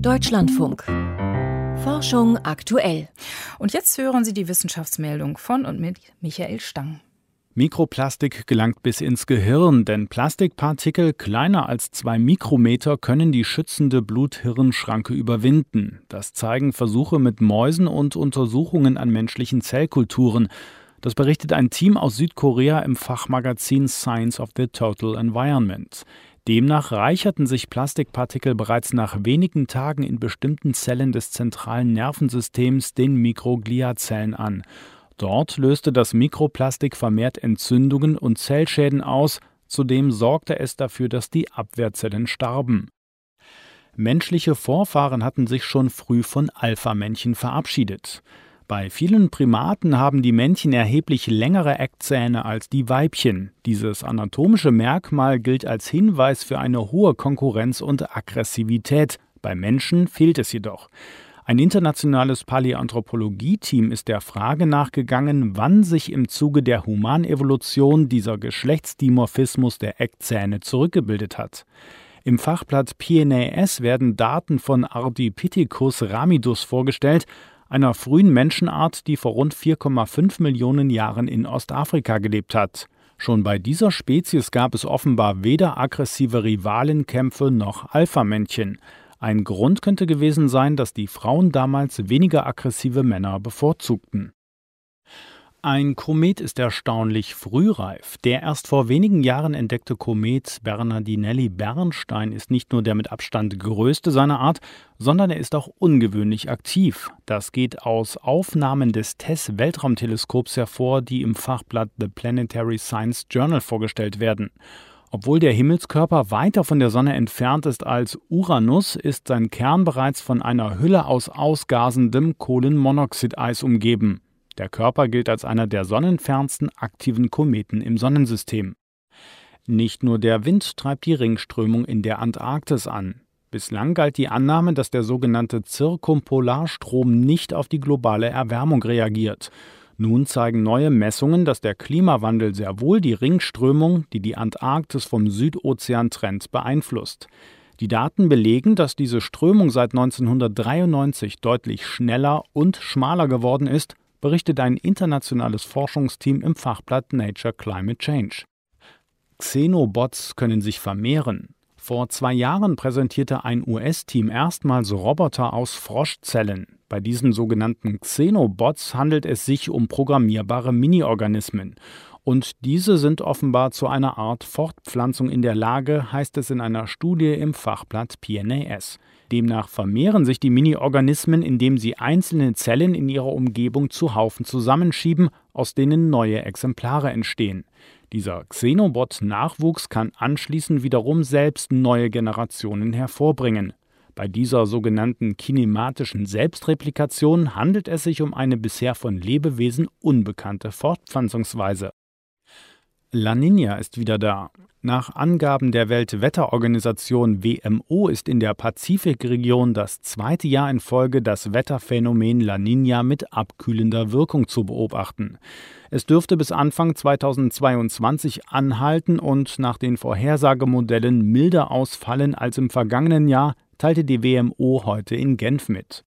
Deutschlandfunk. Forschung aktuell. Und jetzt hören Sie die Wissenschaftsmeldung von und mit Michael Stang. Mikroplastik gelangt bis ins Gehirn, denn Plastikpartikel kleiner als zwei Mikrometer können die schützende Blut-Hirn-Schranke überwinden. Das zeigen Versuche mit Mäusen und Untersuchungen an menschlichen Zellkulturen. Das berichtet ein Team aus Südkorea im Fachmagazin Science of the Total Environment. Demnach reicherten sich Plastikpartikel bereits nach wenigen Tagen in bestimmten Zellen des zentralen Nervensystems, den Mikrogliazellen, an. Dort löste das Mikroplastik vermehrt Entzündungen und Zellschäden aus, zudem sorgte es dafür, dass die Abwehrzellen starben. Menschliche Vorfahren hatten sich schon früh von Alpha-Männchen verabschiedet. Bei vielen Primaten haben die Männchen erheblich längere Eckzähne als die Weibchen. Dieses anatomische Merkmal gilt als Hinweis für eine hohe Konkurrenz und Aggressivität. Bei Menschen fehlt es jedoch. Ein internationales Paläanthropologie-Team ist der Frage nachgegangen, wann sich im Zuge der Humanevolution dieser Geschlechtsdimorphismus der Eckzähne zurückgebildet hat. Im Fachblatt PNAS werden Daten von Ardipithecus ramidus vorgestellt, einer frühen Menschenart, die vor rund 4,5 Millionen Jahren in Ostafrika gelebt hat. Schon bei dieser Spezies gab es offenbar weder aggressive Rivalenkämpfe noch Alpha-Männchen. Ein Grund könnte gewesen sein, dass die Frauen damals weniger aggressive Männer bevorzugten. Ein Komet ist erstaunlich frühreif. Der erst vor wenigen Jahren entdeckte Komet Bernardinelli-Bernstein ist nicht nur der mit Abstand größte seiner Art, sondern er ist auch ungewöhnlich aktiv. Das geht aus Aufnahmen des TESS-Weltraumteleskops hervor, die im Fachblatt The Planetary Science Journal vorgestellt werden. Obwohl der Himmelskörper weiter von der Sonne entfernt ist als Uranus, ist sein Kern bereits von einer Hülle aus ausgasendem Kohlenmonoxideis umgeben. Der Körper gilt als einer der sonnenfernsten aktiven Kometen im Sonnensystem. Nicht nur der Wind treibt die Ringströmung in der Antarktis an. Bislang galt die Annahme, dass der sogenannte Zirkumpolarstrom nicht auf die globale Erwärmung reagiert. Nun zeigen neue Messungen, dass der Klimawandel sehr wohl die Ringströmung, die die Antarktis vom Südozean trennt, beeinflusst. Die Daten belegen, dass diese Strömung seit 1993 deutlich schneller und schmaler geworden ist, berichtet ein internationales Forschungsteam im Fachblatt Nature Climate Change. Xenobots können sich vermehren. Vor zwei Jahren präsentierte ein US-Team erstmals Roboter aus Froschzellen. Bei diesen sogenannten Xenobots handelt es sich um programmierbare Mini-Organismen. Und diese sind offenbar zu einer Art Fortpflanzung in der Lage, heißt es in einer Studie im Fachblatt PNAS. Demnach vermehren sich die Mini-Organismen, indem sie einzelne Zellen in ihrer Umgebung zu Haufen zusammenschieben, aus denen neue Exemplare entstehen. Dieser Xenobot-Nachwuchs kann anschließend wiederum selbst neue Generationen hervorbringen. Bei dieser sogenannten kinematischen Selbstreplikation handelt es sich um eine bisher von Lebewesen unbekannte Fortpflanzungsweise. La Nina ist wieder da. Nach Angaben der Weltwetterorganisation WMO ist in der Pazifikregion das zweite Jahr in Folge das Wetterphänomen La Nina mit abkühlender Wirkung zu beobachten. Es dürfte bis Anfang 2022 anhalten und nach den Vorhersagemodellen milder ausfallen als im vergangenen Jahr, teilte die WMO heute in Genf mit.